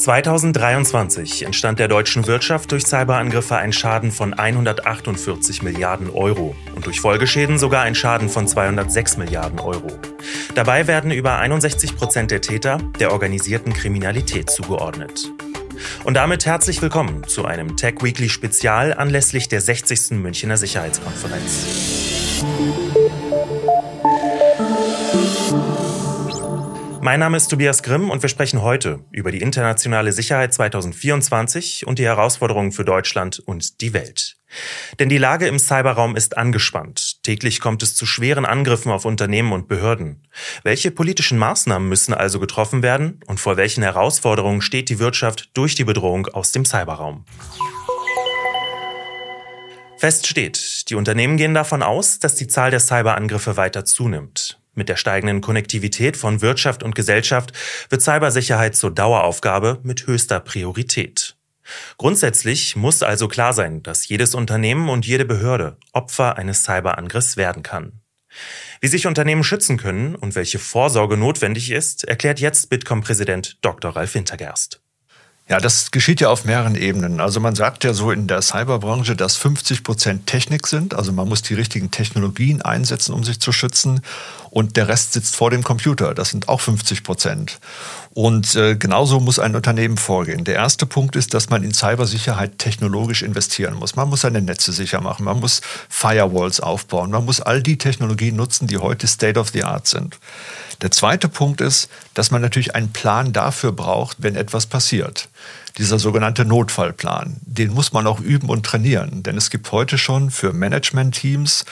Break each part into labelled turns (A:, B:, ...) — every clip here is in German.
A: 2023 entstand der deutschen Wirtschaft durch Cyberangriffe ein Schaden von 148 Milliarden Euro und durch Folgeschäden sogar ein Schaden von 206 Milliarden Euro. Dabei werden über 61 Prozent der Täter der organisierten Kriminalität zugeordnet. Und damit herzlich willkommen zu einem Tech Weekly Spezial anlässlich der 60. Münchner Sicherheitskonferenz. Mein Name ist Tobias Grimm und wir sprechen heute über die internationale Sicherheit 2024 und die Herausforderungen für Deutschland und die Welt. Denn die Lage im Cyberraum ist angespannt. Täglich kommt es zu schweren Angriffen auf Unternehmen und Behörden. Welche politischen Maßnahmen müssen also getroffen werden und vor welchen Herausforderungen steht die Wirtschaft durch die Bedrohung aus dem Cyberraum? Fest steht, die Unternehmen gehen davon aus, dass die Zahl der Cyberangriffe weiter zunimmt. Mit der steigenden Konnektivität von Wirtschaft und Gesellschaft wird Cybersicherheit zur Daueraufgabe mit höchster Priorität. Grundsätzlich muss also klar sein, dass jedes Unternehmen und jede Behörde Opfer eines Cyberangriffs werden kann. Wie sich Unternehmen schützen können und welche Vorsorge notwendig ist, erklärt jetzt Bitkom-Präsident Dr. Ralf Wintergerst.
B: Ja, das geschieht ja auf mehreren Ebenen. Also man sagt ja so in der Cyberbranche, dass 50 Prozent Technik sind. Also man muss die richtigen Technologien einsetzen, um sich zu schützen. Und der Rest sitzt vor dem Computer. Das sind auch 50 Prozent. Und äh, genauso muss ein Unternehmen vorgehen. Der erste Punkt ist, dass man in Cybersicherheit technologisch investieren muss. Man muss seine Netze sicher machen. Man muss Firewalls aufbauen. Man muss all die Technologien nutzen, die heute State of the Art sind. Der zweite Punkt ist, dass man natürlich einen Plan dafür braucht, wenn etwas passiert. Dieser sogenannte Notfallplan, den muss man auch üben und trainieren, denn es gibt heute schon für Management-Teams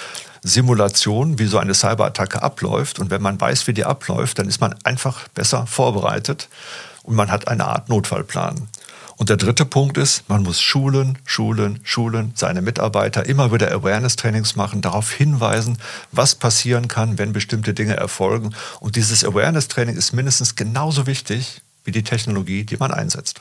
B: Simulationen, wie so eine Cyberattacke abläuft. Und wenn man weiß, wie die abläuft, dann ist man einfach besser vorbereitet und man hat eine Art Notfallplan. Und der dritte Punkt ist, man muss schulen, schulen, schulen, seine Mitarbeiter immer wieder Awareness-Trainings machen, darauf hinweisen, was passieren kann, wenn bestimmte Dinge erfolgen. Und dieses Awareness-Training ist mindestens genauso wichtig wie die Technologie, die man einsetzt.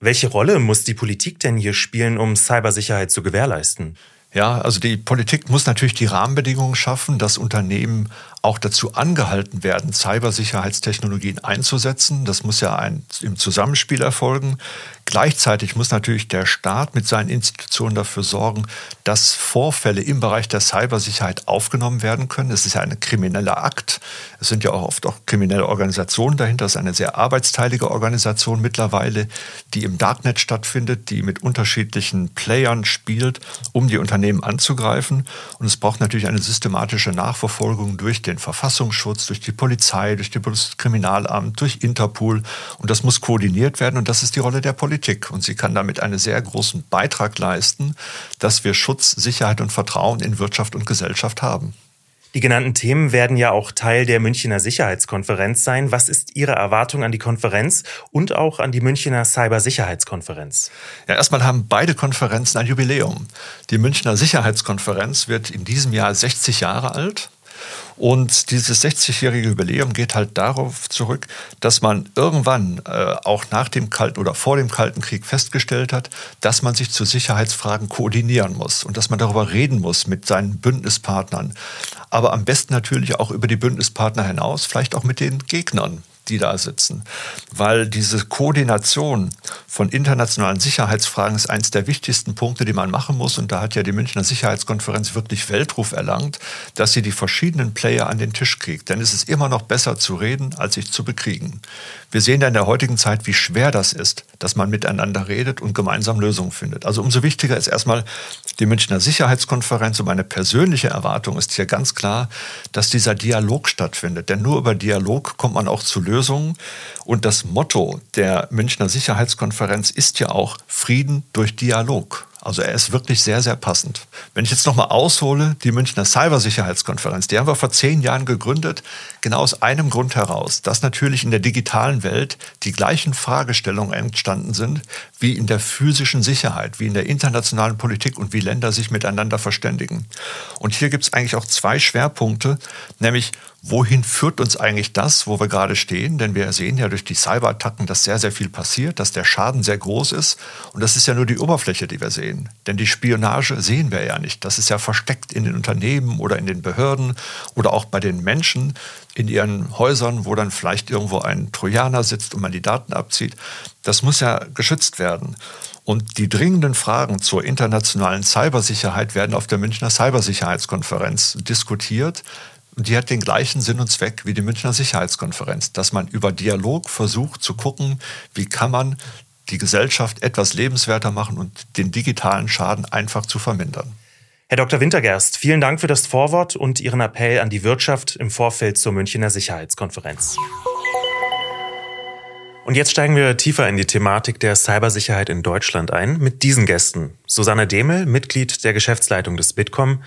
A: Welche Rolle muss die Politik denn hier spielen, um Cybersicherheit zu gewährleisten?
B: Ja, also die Politik muss natürlich die Rahmenbedingungen schaffen, dass Unternehmen auch dazu angehalten werden, Cybersicherheitstechnologien einzusetzen. Das muss ja ein, im Zusammenspiel erfolgen. Gleichzeitig muss natürlich der Staat mit seinen Institutionen dafür sorgen, dass Vorfälle im Bereich der Cybersicherheit aufgenommen werden können. Es ist ja ein krimineller Akt. Es sind ja auch oft auch kriminelle Organisationen dahinter. Es ist eine sehr arbeitsteilige Organisation mittlerweile, die im Darknet stattfindet, die mit unterschiedlichen Playern spielt, um die Unternehmen anzugreifen. Und es braucht natürlich eine systematische Nachverfolgung durch den den Verfassungsschutz, durch die Polizei, durch das Bundeskriminalamt, durch Interpol. Und das muss koordiniert werden und das ist die Rolle der Politik. Und sie kann damit einen sehr großen Beitrag leisten, dass wir Schutz, Sicherheit und Vertrauen in Wirtschaft und Gesellschaft haben.
A: Die genannten Themen werden ja auch Teil der Münchner Sicherheitskonferenz sein. Was ist Ihre Erwartung an die Konferenz und auch an die Münchner Cybersicherheitskonferenz?
B: Ja, erstmal haben beide Konferenzen ein Jubiläum. Die Münchner Sicherheitskonferenz wird in diesem Jahr 60 Jahre alt. Und dieses 60-jährige Jubiläum geht halt darauf zurück, dass man irgendwann äh, auch nach dem Kalten oder vor dem Kalten Krieg festgestellt hat, dass man sich zu Sicherheitsfragen koordinieren muss und dass man darüber reden muss mit seinen Bündnispartnern. Aber am besten natürlich auch über die Bündnispartner hinaus, vielleicht auch mit den Gegnern die da sitzen. Weil diese Koordination von internationalen Sicherheitsfragen ist eines der wichtigsten Punkte, die man machen muss. Und da hat ja die Münchner Sicherheitskonferenz wirklich Weltruf erlangt, dass sie die verschiedenen Player an den Tisch kriegt. Denn es ist immer noch besser zu reden, als sich zu bekriegen. Wir sehen ja in der heutigen Zeit, wie schwer das ist, dass man miteinander redet und gemeinsam Lösungen findet. Also umso wichtiger ist erstmal die Münchner Sicherheitskonferenz. Und meine persönliche Erwartung ist hier ganz klar, dass dieser Dialog stattfindet. Denn nur über Dialog kommt man auch zu Lösungen. Und das Motto der Münchner Sicherheitskonferenz ist ja auch Frieden durch Dialog. Also er ist wirklich sehr, sehr passend. Wenn ich jetzt nochmal aushole, die Münchner Cybersicherheitskonferenz, die haben wir vor zehn Jahren gegründet, genau aus einem Grund heraus, dass natürlich in der digitalen Welt die gleichen Fragestellungen entstanden sind wie in der physischen Sicherheit, wie in der internationalen Politik und wie Länder sich miteinander verständigen. Und hier gibt es eigentlich auch zwei Schwerpunkte, nämlich wohin führt uns eigentlich das, wo wir gerade stehen? Denn wir sehen ja durch die Cyberattacken, dass sehr, sehr viel passiert, dass der Schaden sehr groß ist. Und das ist ja nur die Oberfläche, die wir sehen. Denn die Spionage sehen wir ja nicht. Das ist ja versteckt in den Unternehmen oder in den Behörden oder auch bei den Menschen in ihren Häusern, wo dann vielleicht irgendwo ein Trojaner sitzt und man die Daten abzieht. Das muss ja geschützt werden. Und die dringenden Fragen zur internationalen Cybersicherheit werden auf der Münchner Cybersicherheitskonferenz diskutiert. Und die hat den gleichen Sinn und Zweck wie die Münchner Sicherheitskonferenz, dass man über Dialog versucht zu gucken, wie kann man die Gesellschaft etwas lebenswerter machen und den digitalen Schaden einfach zu vermindern.
A: Herr Dr. Wintergerst, vielen Dank für das Vorwort und Ihren Appell an die Wirtschaft im Vorfeld zur Münchner Sicherheitskonferenz. Und jetzt steigen wir tiefer in die Thematik der Cybersicherheit in Deutschland ein mit diesen Gästen. Susanne Demel, Mitglied der Geschäftsleitung des Bitkom,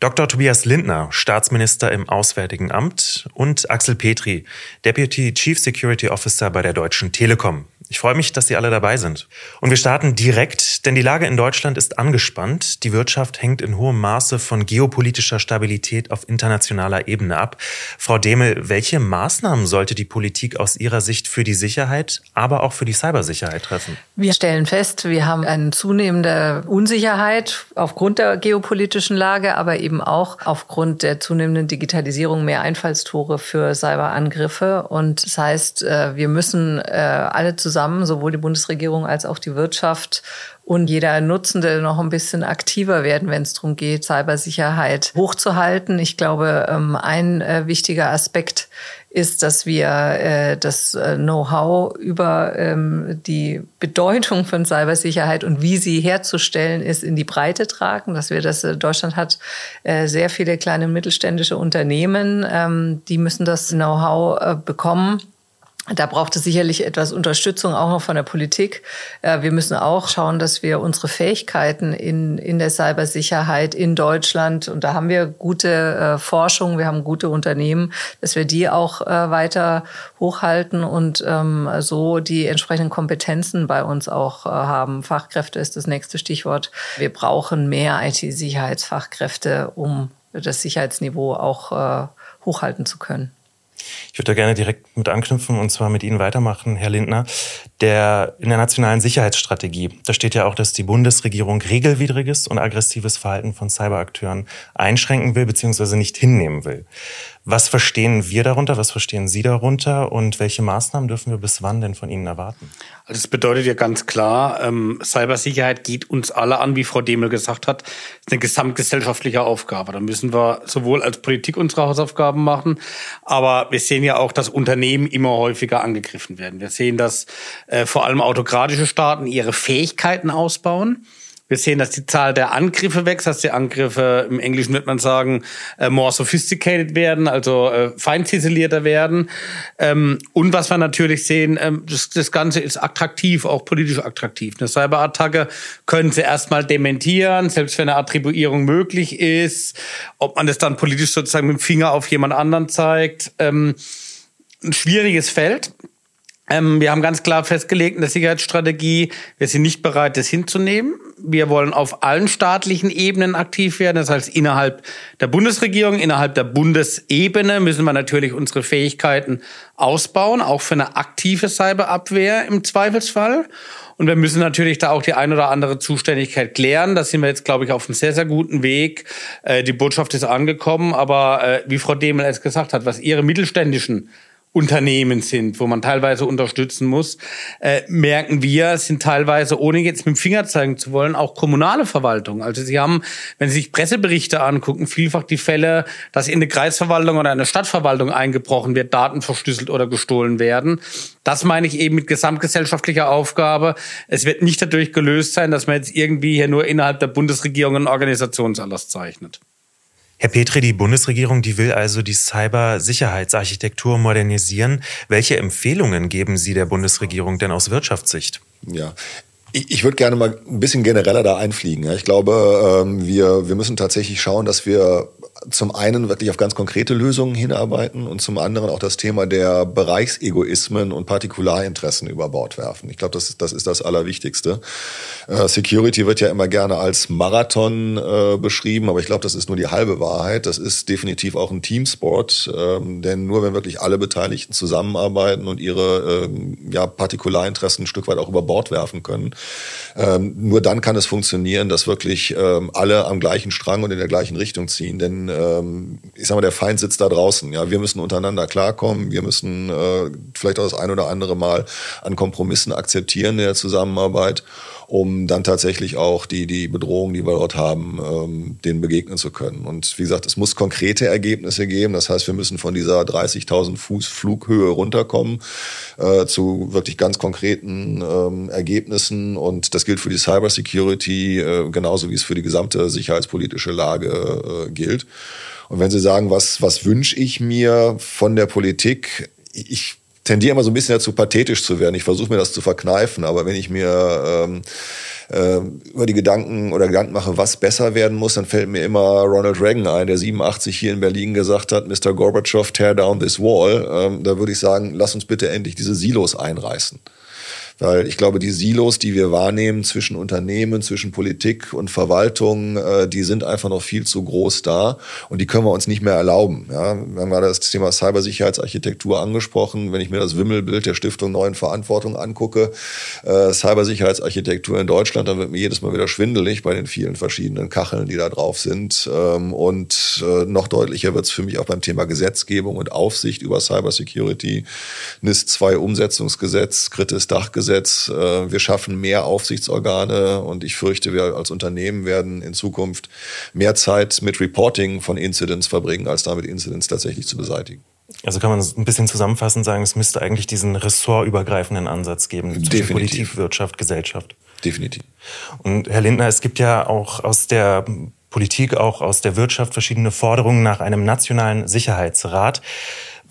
A: Dr. Tobias Lindner, Staatsminister im Auswärtigen Amt und Axel Petri, Deputy Chief Security Officer bei der Deutschen Telekom. Ich freue mich, dass Sie alle dabei sind. Und wir starten direkt, denn die Lage in Deutschland ist angespannt. Die Wirtschaft hängt in hohem Maße von geopolitischer Stabilität auf internationaler Ebene ab. Frau Demel, welche Maßnahmen sollte die Politik aus Ihrer Sicht für die Sicherheit, aber auch für die Cybersicherheit treffen?
C: Wir stellen fest, wir haben eine zunehmende Unsicherheit aufgrund der geopolitischen Lage, aber eben auch aufgrund der zunehmenden Digitalisierung mehr Einfallstore für Cyberangriffe. Und das heißt, äh, wir müssen äh, alle zusammen zusammen, sowohl die Bundesregierung als auch die Wirtschaft und jeder Nutzende noch ein bisschen aktiver werden, wenn es darum geht, Cybersicherheit hochzuhalten. Ich glaube, ähm, ein äh, wichtiger Aspekt ist, dass wir äh, das äh, Know-how über ähm, die Bedeutung von Cybersicherheit und wie sie herzustellen ist, in die Breite tragen, dass wir das, Deutschland hat sehr viele kleine und mittelständische Unternehmen, ähm, die müssen das Know-how bekommen da braucht es sicherlich etwas Unterstützung auch noch von der Politik. Äh, wir müssen auch schauen, dass wir unsere Fähigkeiten in, in der Cybersicherheit in Deutschland, und da haben wir gute äh, Forschung, wir haben gute Unternehmen, dass wir die auch äh, weiter hochhalten und ähm, so die entsprechenden Kompetenzen bei uns auch haben. Fachkräfte ist das nächste Stichwort. Wir brauchen mehr IT-Sicherheitsfachkräfte, um das Sicherheitsniveau auch hochhalten zu können.
A: Ich würde da gerne direkt mit anknüpfen und zwar mit Ihnen weitermachen, Herr Lindner. Der, in der nationalen Sicherheitsstrategie, da steht ja auch, dass die Bundesregierung regelwidriges und aggressives Verhalten von Cyberakteuren einschränken will bzw. nicht hinnehmen will. Was verstehen wir darunter? Was verstehen Sie darunter? Und welche Maßnahmen dürfen wir bis wann denn von Ihnen erwarten?
D: Also es bedeutet ja ganz klar, ähm, Cybersicherheit geht uns alle an, wie Frau Demel gesagt hat. Das ist eine gesamtgesellschaftliche Aufgabe. Da müssen wir sowohl als Politik unsere Hausaufgaben machen, aber wir sehen ja auch, dass Unternehmen immer häufiger angegriffen werden. Wir sehen, dass äh, vor allem autokratische Staaten ihre Fähigkeiten ausbauen. Wir sehen, dass die Zahl der Angriffe wächst, dass die Angriffe im Englischen wird man sagen äh, more sophisticated werden, also äh, fein ziselierter werden. Ähm, und was wir natürlich sehen, ähm, das, das Ganze ist attraktiv, auch politisch attraktiv. Eine Cyberattacke können sie erstmal dementieren, selbst wenn eine Attribuierung möglich ist. Ob man das dann politisch sozusagen mit dem Finger auf jemand anderen zeigt. Ähm, ein schwieriges Feld. Ähm, wir haben ganz klar festgelegt in der Sicherheitsstrategie, wir sind nicht bereit, das hinzunehmen. Wir wollen auf allen staatlichen Ebenen aktiv werden. Das heißt, innerhalb der Bundesregierung, innerhalb der Bundesebene müssen wir natürlich unsere Fähigkeiten ausbauen, auch für eine aktive Cyberabwehr im Zweifelsfall. Und wir müssen natürlich da auch die ein oder andere Zuständigkeit klären. Da sind wir jetzt, glaube ich, auf einem sehr, sehr guten Weg. Äh, die Botschaft ist angekommen. Aber äh, wie Frau Demel es gesagt hat, was ihre mittelständischen Unternehmen sind, wo man teilweise unterstützen muss, äh, merken wir, sind teilweise, ohne jetzt mit dem Finger zeigen zu wollen, auch kommunale Verwaltungen. Also sie haben, wenn Sie sich Presseberichte angucken, vielfach die Fälle, dass in eine Kreisverwaltung oder eine Stadtverwaltung eingebrochen wird, Daten verschlüsselt oder gestohlen werden. Das meine ich eben mit gesamtgesellschaftlicher Aufgabe. Es wird nicht dadurch gelöst sein, dass man jetzt irgendwie hier nur innerhalb der Bundesregierung einen Organisationserlass zeichnet.
A: Herr Petri, die Bundesregierung, die will also die Cybersicherheitsarchitektur modernisieren. Welche Empfehlungen geben Sie der Bundesregierung denn aus Wirtschaftssicht?
E: Ja, ich würde gerne mal ein bisschen genereller da einfliegen. Ich glaube, ähm, wir, wir müssen tatsächlich schauen, dass wir zum einen wirklich auf ganz konkrete Lösungen hinarbeiten und zum anderen auch das Thema der Bereichsegoismen und Partikularinteressen über Bord werfen. Ich glaube, das, das ist das Allerwichtigste. Äh, Security wird ja immer gerne als Marathon äh, beschrieben, aber ich glaube, das ist nur die halbe Wahrheit. Das ist definitiv auch ein Teamsport, ähm, denn nur wenn wirklich alle Beteiligten zusammenarbeiten und ihre ähm, ja, Partikularinteressen ein Stück weit auch über Bord werfen können, Ähm, nur dann kann es funktionieren, dass wirklich ähm, alle am gleichen Strang und in der gleichen Richtung ziehen. Denn ähm, ich sage mal, der Feind sitzt da draußen. Ja, wir müssen untereinander klarkommen. Wir müssen äh, vielleicht auch das ein oder andere Mal an Kompromissen akzeptieren in der Zusammenarbeit um dann tatsächlich auch die, die Bedrohung, die wir dort haben, ähm, denen begegnen zu können. Und wie gesagt, es muss konkrete Ergebnisse geben. Das heißt, wir müssen von dieser 30.000 Fuß Flughöhe runterkommen äh, zu wirklich ganz konkreten ähm, Ergebnissen. Und das gilt für die Cybersecurity äh, genauso wie es für die gesamte sicherheitspolitische Lage äh, gilt. Und wenn Sie sagen, was, was wünsche ich mir von der Politik? Ich tendiere immer so ein bisschen dazu, pathetisch zu werden. Ich versuche mir das zu verkneifen, aber wenn ich mir ähm, äh, über die Gedanken oder Gedanken mache, was besser werden muss, dann fällt mir immer Ronald Reagan ein, der 87 hier in Berlin gesagt hat, Mr. Gorbatschow, tear down this wall. Ähm, da würde ich sagen, lass uns bitte endlich diese Silos einreißen. Weil ich glaube, die Silos, die wir wahrnehmen zwischen Unternehmen, zwischen Politik und Verwaltung, äh, die sind einfach noch viel zu groß da und die können wir uns nicht mehr erlauben. Ja, wir haben gerade das Thema Cybersicherheitsarchitektur angesprochen. Wenn ich mir das Wimmelbild der Stiftung Neuen Verantwortung angucke, äh, Cybersicherheitsarchitektur in Deutschland, dann wird mir jedes Mal wieder schwindelig bei den vielen verschiedenen Kacheln, die da drauf sind. Ähm, und äh, noch deutlicher wird es für mich auch beim Thema Gesetzgebung und Aufsicht über Cybersecurity. NIS 2 Umsetzungsgesetz, Kritis Dachgesetz Gesetz. Äh, wir schaffen mehr Aufsichtsorgane und ich fürchte, wir als Unternehmen werden in Zukunft mehr Zeit mit Reporting von Incidents verbringen, als damit Incidents tatsächlich zu beseitigen.
A: Also kann man ein bisschen zusammenfassend sagen, es müsste eigentlich diesen ressortübergreifenden Ansatz geben zwischen Definitiv. Politik, Wirtschaft, Gesellschaft.
E: Definitiv.
A: Und Herr Lindner, es gibt ja auch aus der Politik, auch aus der Wirtschaft verschiedene Forderungen nach einem nationalen Sicherheitsrat.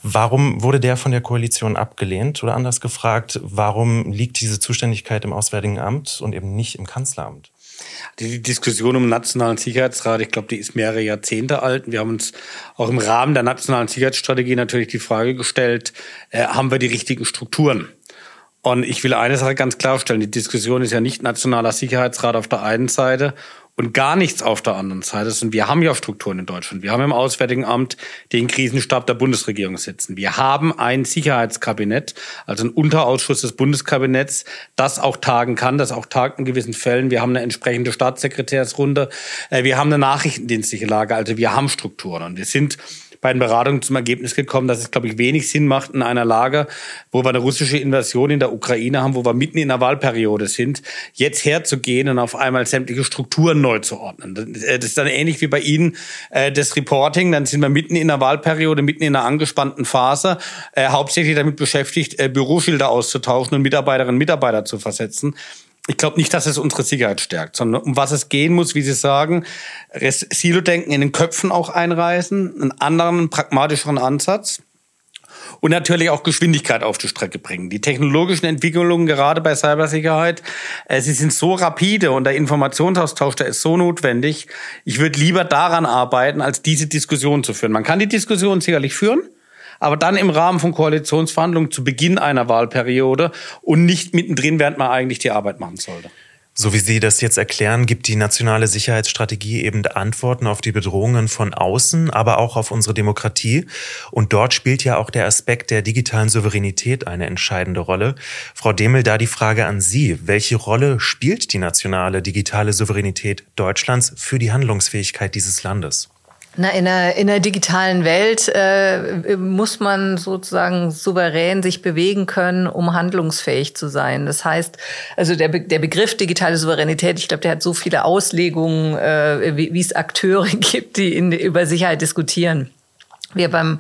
A: Warum wurde der von der Koalition abgelehnt? Oder anders gefragt, warum liegt diese Zuständigkeit im Auswärtigen Amt und eben nicht im Kanzleramt?
D: Die Diskussion um den Nationalen Sicherheitsrat, ich glaube, die ist mehrere Jahrzehnte alt. Wir haben uns auch im Rahmen der Nationalen Sicherheitsstrategie natürlich die Frage gestellt, äh, haben wir die richtigen Strukturen? Und ich will eine Sache ganz klarstellen. Die Diskussion ist ja nicht Nationaler Sicherheitsrat auf der einen Seite und gar nichts auf der anderen Seite. Und wir haben ja Strukturen in Deutschland. Wir haben im Auswärtigen Amt den Krisenstab der Bundesregierung sitzen. Wir haben ein Sicherheitskabinett, also ein Unterausschuss des Bundeskabinetts, das auch tagen kann, das auch tagt in gewissen Fällen. Wir haben eine entsprechende Staatssekretärsrunde. Äh, wir haben eine nachrichtendienstliche Lage. Also wir haben Strukturen. Und wir sind bei den Beratungen zum Ergebnis gekommen, dass es, glaube ich, wenig Sinn macht in einer Lage, wo wir eine russische Invasion in der Ukraine haben, wo wir mitten in der Wahlperiode sind, jetzt herzugehen und auf einmal sämtliche Strukturen neu zu ordnen. Das äh, ist dann ähnlich wie bei Ihnen äh, das Reporting. Dann sind wir mitten in der Wahlperiode, mitten in einer angespannten Phase, äh, hauptsächlich damit beschäftigt, Büroschilder auszutauschen und Mitarbeiterinnen und Mitarbeiter zu versetzen. Ich glaube nicht, dass es unsere Sicherheit stärkt, sondern um was es gehen muss, wie Sie sagen, Silo-Denken in den Köpfen auch einreißen, einen anderen, pragmatischeren Ansatz und natürlich auch Geschwindigkeit auf die Strecke bringen. Die technologischen Entwicklungen gerade bei Cybersicherheit, äh, sie sind so rapide und der Informationsaustausch, der ist so notwendig. Ich würde lieber daran arbeiten, als diese Diskussion zu führen. Man kann die Diskussion sicherlich führen, aber dann im Rahmen von Koalitionsverhandlungen zu Beginn einer Wahlperiode und nicht mittendrin, während man eigentlich die Arbeit machen sollte.
A: So wie Sie das jetzt erklären, gibt die nationale Sicherheitsstrategie eben Antworten auf die Bedrohungen von außen, aber auch auf unsere Demokratie. Und dort spielt ja auch der Aspekt der digitalen Souveränität eine entscheidende Rolle. Frau Demel, da die Frage an Sie. Welche Rolle spielt die nationale digitale Souveränität Deutschlands für die Handlungsfähigkeit dieses Landes?
C: Na, in, der, in der digitalen Welt äh, muss man sozusagen souverän sich bewegen können, um handlungsfähig zu sein. Das heißt, also der, Be der Begriff digitale Souveränität, ich glaube, der hat so viele Auslegungen, äh, wie, es Akteure gibt, die in, über Sicherheit diskutieren. Wir beim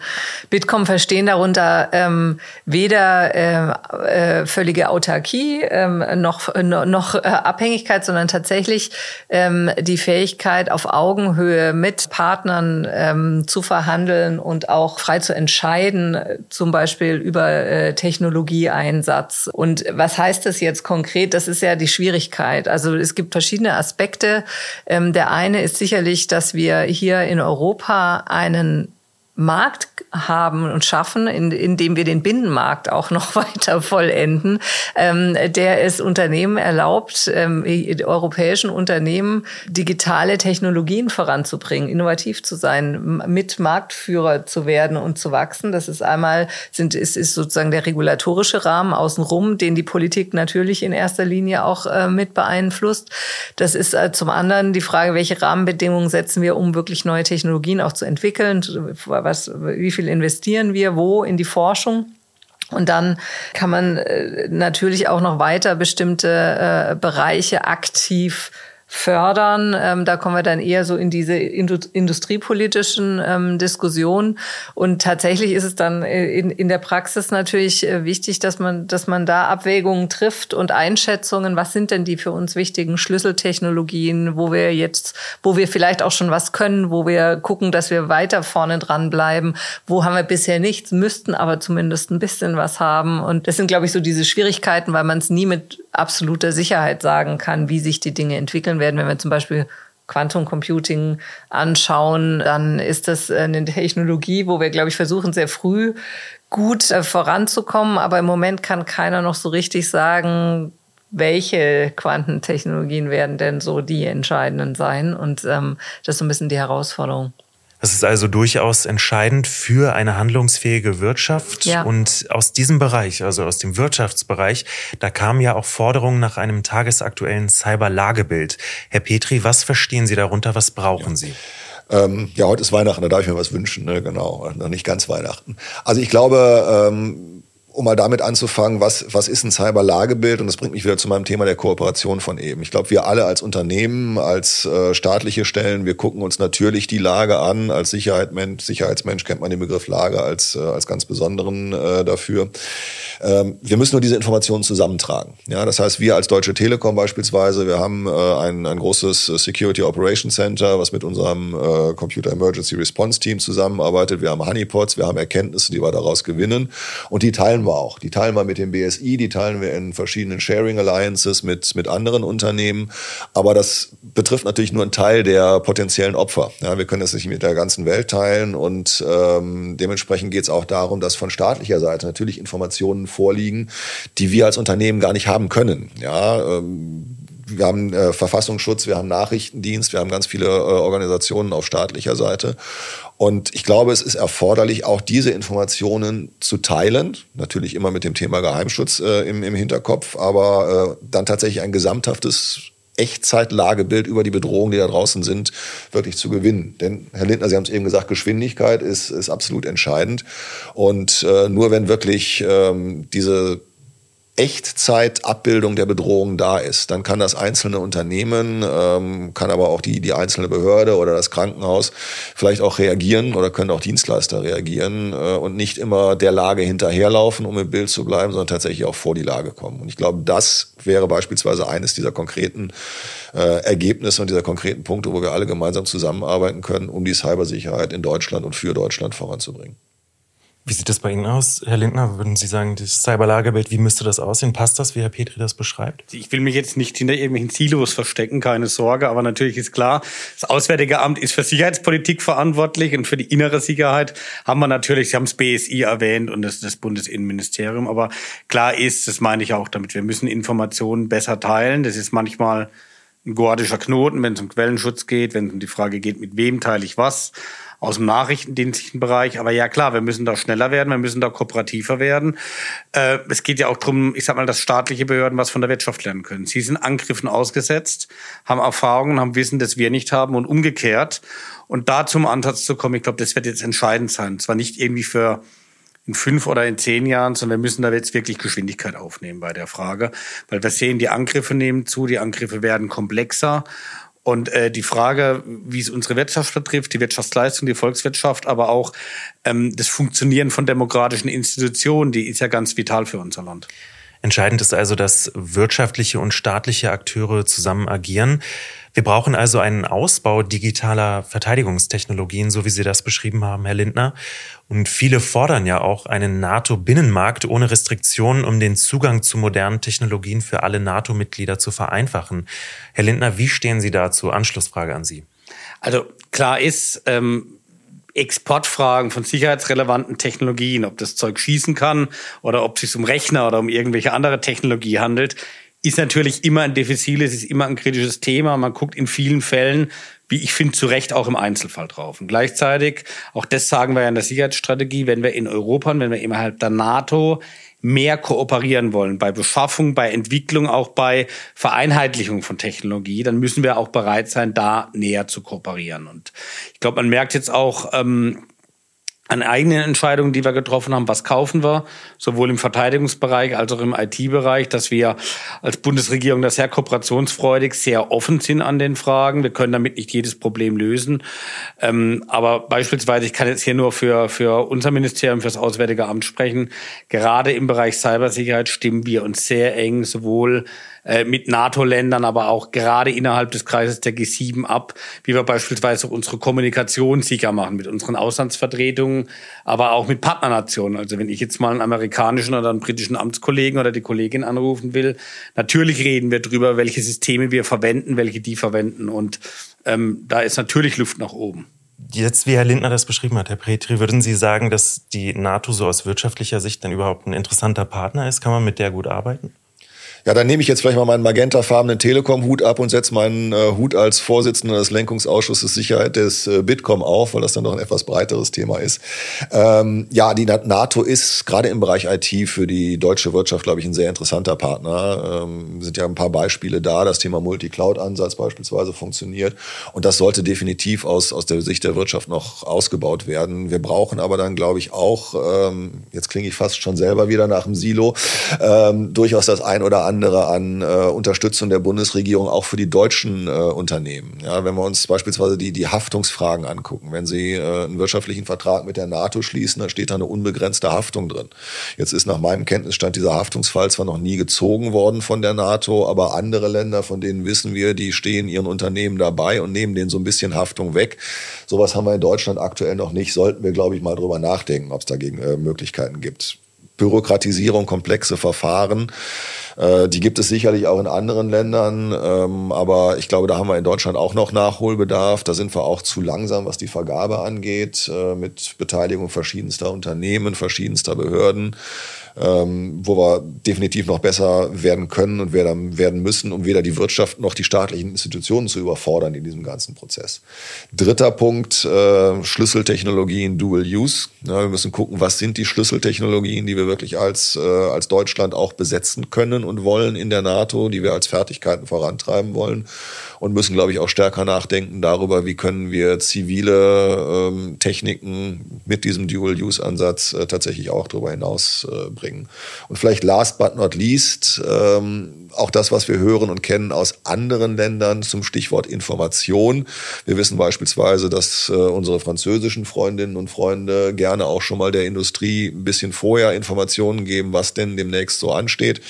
C: Bitkom verstehen darunter ähm, weder äh, äh, völlige Autarkie ähm, noch, noch, noch äh, Abhängigkeit, sondern tatsächlich ähm, die Fähigkeit, auf Augenhöhe mit Partnern ähm, zu verhandeln und auch frei zu entscheiden, zum Beispiel über äh, Technologieeinsatz. Und was heißt das jetzt konkret? Das ist ja die Schwierigkeit. Also es gibt verschiedene Aspekte. Ähm, der eine ist sicherlich, dass wir hier in Europa einen Markt haben und schaffen, in, indem wir den Binnenmarkt auch noch weiter vollenden, ähm, der es Unternehmen erlaubt, ähm, europäischen Unternehmen digitale Technologien voranzubringen, innovativ zu sein, mit Marktführer zu werden und zu wachsen. Das ist einmal sind ist, ist sozusagen der regulatorische Rahmen außenrum, den die Politik natürlich in erster Linie auch äh, mit beeinflusst. Das ist äh, zum anderen die Frage, welche Rahmenbedingungen setzen wir, um wirklich neue Technologien auch zu entwickeln, was, wie viel investieren wir, wo in die Forschung. Und dann kann man äh, natürlich auch noch weiter bestimmte äh, Bereiche aktiv fördern. Ähm, da kommen wir dann eher so in diese industriepolitischen ähm, Diskussionen. Und tatsächlich ist es dann äh, in, in der Praxis natürlich äh, wichtig, dass man, dass man da Abwägungen trifft und Einschätzungen. Was sind denn die für uns wichtigen Schlüsseltechnologien, wo wir jetzt, wo wir vielleicht auch schon was können, wo wir gucken, dass wir weiter vorne dran bleiben. Wo haben wir bisher nichts, müssten aber zumindest ein bisschen was haben. Und das sind, glaube ich, so diese Schwierigkeiten, weil man es nie mit absoluter Sicherheit sagen kann, wie sich die Dinge entwickeln werden. Wenn wir zum Beispiel Quantum Computing anschauen, dann ist das eine Technologie, wo wir, glaube ich, versuchen, sehr früh gut äh, voranzukommen. Aber im Moment kann keiner noch so richtig sagen, welche Quantentechnologien werden denn so die entscheidenden sein. Und ähm, das ist so ein bisschen die Herausforderung.
A: Das ist also durchaus entscheidend für eine handlungsfähige Wirtschaft. Ja. Und aus diesem Bereich, also aus dem Wirtschaftsbereich, da kamen ja auch Forderungen nach einem tagesaktuellen Cyberlagebild. Herr Petri, was verstehen Sie darunter? Was brauchen ja. Sie?
E: Ähm, ja, heute ist Weihnachten, da darf ich mir was wünschen, ne? genau. Noch nicht ganz Weihnachten. Also ich glaube, ähm, um mal damit anzufangen, was, was ist ein Cyberlagebild? Und das bringt mich wieder zu meinem Thema der Kooperation von eben. Ich glaube, wir alle als Unternehmen, als äh, staatliche Stellen, wir gucken uns natürlich die Lage an. Als Sicherheitsmensch, Sicherheitsmensch kennt man den Begriff Lage als, äh, als ganz besonderen äh, dafür. Ähm, wir müssen nur diese Informationen zusammentragen. Ja, das heißt, wir als Deutsche Telekom beispielsweise, wir haben äh, ein, ein großes Security Operation Center, was mit unserem äh, Computer Emergency Response Team zusammenarbeitet. Wir haben Honeypots, wir haben Erkenntnisse, die wir daraus gewinnen. Und die teilen wir auch. Die teilen wir mit dem BSI, die teilen wir in verschiedenen Sharing Alliances mit, mit anderen Unternehmen. Aber das betrifft natürlich nur einen Teil der potenziellen Opfer. Ja, wir können das nicht mit der ganzen Welt teilen und ähm, dementsprechend geht es auch darum, dass von staatlicher Seite natürlich Informationen vorliegen, die wir als Unternehmen gar nicht haben können. Ja, ähm, wir haben äh, Verfassungsschutz, wir haben Nachrichtendienst, wir haben ganz viele äh, Organisationen auf staatlicher Seite. Und ich glaube, es ist erforderlich, auch diese Informationen zu teilen. Natürlich immer mit dem Thema Geheimschutz äh, im, im Hinterkopf, aber äh, dann tatsächlich ein gesamthaftes Echtzeitlagebild über die Bedrohungen, die da draußen sind, wirklich zu gewinnen. Denn, Herr Lindner, Sie haben es eben gesagt, Geschwindigkeit ist, ist absolut entscheidend. Und äh, nur wenn wirklich ähm, diese Echtzeit-Abbildung der Bedrohung da ist, dann kann das einzelne Unternehmen, ähm, kann aber auch die, die einzelne Behörde oder das Krankenhaus vielleicht auch reagieren oder können auch Dienstleister reagieren äh, und nicht immer der Lage hinterherlaufen, um im Bild zu bleiben, sondern tatsächlich auch vor die Lage kommen. Und ich glaube, das wäre beispielsweise eines dieser konkreten äh, Ergebnisse und dieser konkreten Punkte, wo wir alle gemeinsam zusammenarbeiten können, um die Cybersicherheit in Deutschland und für Deutschland voranzubringen.
A: Wie sieht das bei Ihnen aus, Herr Lindner? Würden Sie sagen, das Cyberlagerbild, wie müsste das aussehen? Passt das, wie Herr Petri das beschreibt?
D: Ich will mich jetzt nicht hinter irgendwelchen Silos verstecken, keine Sorge. Aber natürlich ist klar, das Auswärtige Amt ist für Sicherheitspolitik verantwortlich und für die innere Sicherheit haben wir natürlich, Sie haben das BSI erwähnt und das, das Bundesinnenministerium. Aber klar ist, das meine ich auch damit, wir müssen Informationen besser teilen. Das ist manchmal ein gordischer Knoten, wenn es um Quellenschutz geht, wenn es um die Frage geht, mit wem teile ich was aus dem nachrichtendienstlichen Bereich. Aber ja klar, wir müssen da schneller werden, wir müssen da kooperativer werden. Äh, es geht ja auch darum, ich sag mal, dass staatliche Behörden was von der Wirtschaft lernen können. Sie sind Angriffen ausgesetzt, haben Erfahrungen, haben Wissen, das wir nicht haben und umgekehrt. Und da zum Ansatz zu kommen, ich glaube, das wird jetzt entscheidend sein. Zwar nicht irgendwie für in fünf oder in zehn Jahren, sondern wir müssen da jetzt wirklich Geschwindigkeit aufnehmen bei der Frage, weil wir sehen, die Angriffe nehmen zu, die Angriffe werden komplexer und äh, die Frage, wie es unsere Wirtschaft betrifft, die Wirtschaftsleistung, die Volkswirtschaft, aber auch ähm, das Funktionieren von demokratischen Institutionen, die ist ja ganz vital für unser Land.
A: Entscheidend ist also, dass wirtschaftliche und staatliche Akteure zusammen agieren. Wir brauchen also einen Ausbau digitaler Verteidigungstechnologien, so wie Sie das beschrieben haben, Herr Lindner. Und viele fordern ja auch einen NATO-Binnenmarkt ohne Restriktionen, um den Zugang zu modernen Technologien für alle NATO-Mitglieder zu vereinfachen. Herr Lindner, wie stehen Sie dazu? Anschlussfrage an Sie.
D: Also klar ist, ähm Exportfragen von sicherheitsrelevanten Technologien, ob das Zeug schießen kann oder ob es sich um Rechner oder um irgendwelche andere Technologie handelt, ist natürlich immer ein Defizil, es ist immer ein kritisches Thema. Man guckt in vielen Fällen, wie ich finde, zu Recht auch im Einzelfall drauf. Und gleichzeitig, auch das sagen wir ja in der Sicherheitsstrategie, wenn wir in Europa und wenn wir innerhalb der NATO mehr kooperieren wollen bei Beschaffung, bei Entwicklung, auch bei Vereinheitlichung von Technologie, dann müssen wir auch bereit sein, da näher zu kooperieren. Und ich glaube, man merkt jetzt auch, ähm, an eigenen Entscheidungen, die wir getroffen haben, was kaufen wir, sowohl im Verteidigungsbereich als auch im IT-Bereich, dass wir als Bundesregierung da sehr kooperationsfreudig, sehr offen sind an den Fragen. Wir können damit nicht jedes Problem lösen. Ähm, aber beispielsweise, ich kann jetzt hier nur für, für unser Ministerium, fürs Auswärtige Amt sprechen, gerade im Bereich Cybersicherheit stimmen wir uns sehr eng sowohl äh, mit NATO-Ländern, aber auch gerade innerhalb des Kreises der G7 ab, wie wir beispielsweise unsere Kommunikation sicher machen mit unseren Auslandsvertretungen, aber auch mit Partnernationen. Also wenn ich jetzt mal einen amerikanischen oder einen britischen Amtskollegen oder die Kollegin anrufen will, natürlich reden wir drüber, welche Systeme wir verwenden, welche die verwenden. Und ähm, da ist natürlich Luft nach oben.
A: Jetzt, wie Herr Lindner das beschrieben hat, Herr Petri, würden Sie sagen, dass die NATO so aus wirtschaftlicher Sicht dann überhaupt ein interessanter Partner ist? Kann man mit der gut arbeiten?
E: Ja, dann nehme ich jetzt vielleicht mal meinen magentafarbenen Telekom-Hut ab und setze meinen äh, Hut als Vorsitzender des Lenkungsausschusses Sicherheit des äh, Bitkom auf, weil das dann doch ein etwas breiteres Thema ist. Ähm, ja, die NATO ist gerade im Bereich IT für die deutsche Wirtschaft, glaube ich, ein sehr interessanter Partner. Ähm, sind ja ein paar Beispiele da. Das Thema Multi-Cloud-Ansatz beispielsweise funktioniert. Und das sollte definitiv aus, aus der Sicht der Wirtschaft noch ausgebaut werden. Wir brauchen aber dann, glaube ich, auch, ähm, jetzt klinge ich fast schon selber wieder nach dem Silo, ähm, durchaus das ein oder andere andere an äh, Unterstützung der Bundesregierung auch für die deutschen äh, Unternehmen. Ja, wenn wir uns beispielsweise die, die Haftungsfragen angucken, wenn Sie äh, einen wirtschaftlichen Vertrag mit der NATO schließen, dann steht da eine unbegrenzte Haftung drin. Jetzt ist nach meinem Kenntnisstand dieser Haftungsfall zwar noch nie gezogen worden von der NATO, aber andere Länder, von denen wissen wir, die stehen ihren Unternehmen dabei und nehmen denen so ein bisschen Haftung weg. Sowas haben wir in Deutschland aktuell noch nicht. Sollten wir, glaube ich, mal drüber nachdenken, ob es dagegen äh, Möglichkeiten gibt. Bürokratisierung, komplexe Verfahren. Äh, die gibt es sicherlich auch in anderen Ländern, ähm, aber ich glaube, da haben wir in Deutschland auch noch Nachholbedarf. Da sind wir auch zu langsam, was die Vergabe angeht, äh, mit Beteiligung verschiedenster Unternehmen, verschiedenster Behörden ähm, wo wir definitiv noch besser werden können und werden, müssen, um weder die Wirtschaft noch die staatlichen Institutionen zu überfordern in diesem ganzen Prozess. Dritter Punkt, äh, Schlüsseltechnologien Dual Use. Wir müssen gucken, was sind die Schlüsseltechnologien, die wir wirklich als, als Deutschland auch besetzen können und wollen in der NATO, die wir als Fertigkeiten vorantreiben wollen und müssen, glaube ich, auch stärker nachdenken darüber, wie können wir zivile ähm, Techniken mit diesem Dual-Use-Ansatz äh, tatsächlich auch darüber hinaus äh, bringen. Und vielleicht last but not least, ähm, auch das, was wir hören und kennen aus anderen Ländern zum Stichwort Information. Wir wissen beispielsweise, dass äh, unsere französischen Freundinnen und Freunde gerne auch schon mal der Industrie ein bisschen vorher Informationen geben, was denn demnächst so ansteht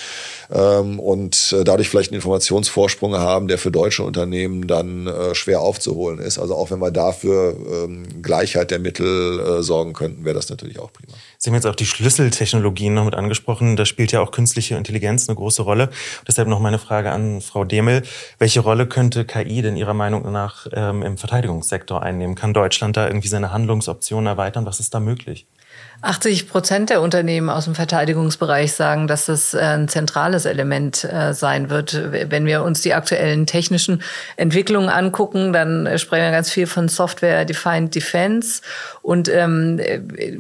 E: ähm, und äh, dadurch vielleicht einen Informationsvorsprung haben, der für deutsche Unternehmen dann äh, schwer aufzuholen ist. Also auch wenn wir dafür ähm, Gleichheit der Mittel äh, sorgen könnten, wäre das natürlich auch prima.
A: Sie haben jetzt auch die Schlüsseltechnologien noch mit angesprochen. Da spielt ja auch künstliche Intelligenz eine große Rolle. Deshalb noch meine Frage an Frau Demel. Welche Rolle könnte KI denn Ihrer Meinung nach ähm, im Verteidigungssektor einnehmen? Kann Deutschland da irgendwie seine Handlungsoptionen erweitern? Was ist da möglich?
C: 80 Prozent der Unternehmen aus dem Verteidigungsbereich sagen, dass das äh, ein zentrales Element äh, sein wird. Wenn wir uns die aktuellen technischen Entwicklungen angucken, dann sprechen wir ganz viel von Software-Defined Defense. Und ähm,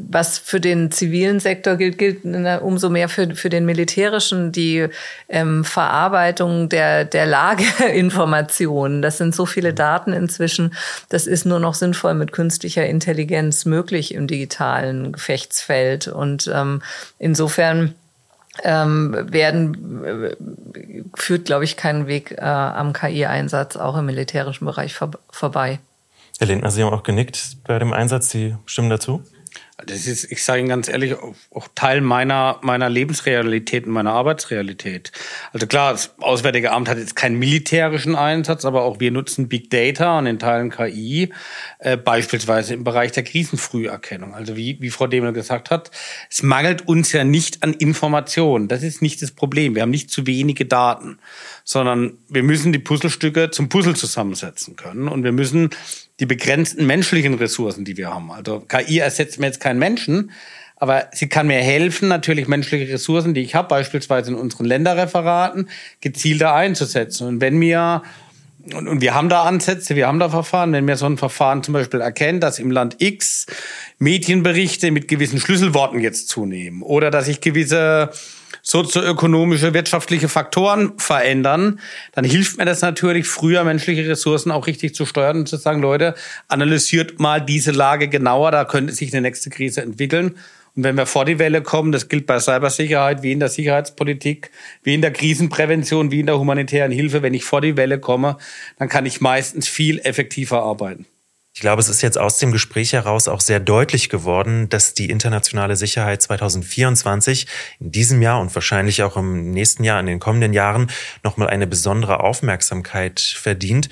C: was für den zivilen Sektor gilt, gilt umso mehr für, für den militärischen, die ähm, Verarbeitung der, der Lageinformationen. Das sind so viele Daten inzwischen. Das ist nur noch sinnvoll mit künstlicher Intelligenz möglich im digitalen Gefecht. Geschäftsfeld. Und ähm, insofern ähm, werden, äh, führt, glaube ich, keinen Weg äh, am KI-Einsatz auch im militärischen Bereich vor, vorbei.
A: Herr Lindner, Sie haben auch genickt bei dem Einsatz. Sie stimmen dazu?
D: Das ist, ich sage Ihnen ganz ehrlich, auch Teil meiner, meiner Lebensrealität und meiner Arbeitsrealität. Also klar, das Auswärtige Amt hat jetzt keinen militärischen Einsatz, aber auch wir nutzen Big Data und in Teilen KI, äh, beispielsweise im Bereich der Krisenfrüherkennung. Also wie, wie Frau Demel gesagt hat, es mangelt uns ja nicht an Informationen. Das ist nicht das Problem. Wir haben nicht zu wenige Daten, sondern wir müssen die Puzzlestücke zum Puzzle zusammensetzen können und wir müssen die begrenzten menschlichen Ressourcen, die wir haben. Also KI ersetzt mir jetzt keinen Menschen, aber sie kann mir helfen, natürlich menschliche Ressourcen, die ich habe, beispielsweise in unseren Länderreferaten, gezielter einzusetzen. Und wenn mir und, und wir haben da Ansätze, wir haben da Verfahren. Wenn mir so ein Verfahren zum Beispiel erkennt, dass im Land X Medienberichte mit gewissen Schlüsselworten jetzt zunehmen oder dass sich gewisse sozioökonomische, wirtschaftliche Faktoren verändern, dann hilft mir das natürlich, früher menschliche Ressourcen auch richtig zu steuern und zu sagen, Leute, analysiert mal diese Lage genauer, da könnte sich eine nächste Krise entwickeln. Und wenn wir vor die Welle kommen, das gilt bei Cybersicherheit wie in der Sicherheitspolitik, wie in der Krisenprävention, wie in der humanitären Hilfe, wenn ich vor die Welle komme, dann kann ich meistens viel effektiver arbeiten.
A: Ich glaube, es ist jetzt aus dem Gespräch heraus auch sehr deutlich geworden, dass die internationale Sicherheit 2024 in diesem Jahr und wahrscheinlich auch im nächsten Jahr, in den kommenden Jahren nochmal eine besondere Aufmerksamkeit verdient.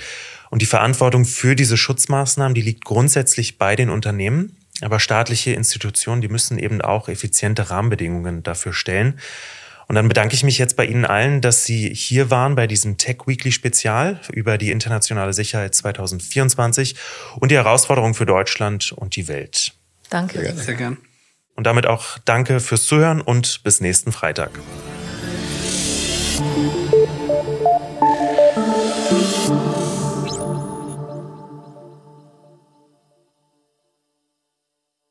A: Und die Verantwortung für diese Schutzmaßnahmen, die liegt grundsätzlich bei den Unternehmen. Aber staatliche Institutionen, die müssen eben auch effiziente Rahmenbedingungen dafür stellen. Und dann bedanke ich mich jetzt bei Ihnen allen, dass Sie hier waren bei diesem Tech Weekly Spezial über die internationale Sicherheit 2024 und die Herausforderungen für Deutschland und die Welt.
C: Danke. Sehr,
D: Sehr gern.
A: Und damit auch danke fürs Zuhören und bis nächsten Freitag.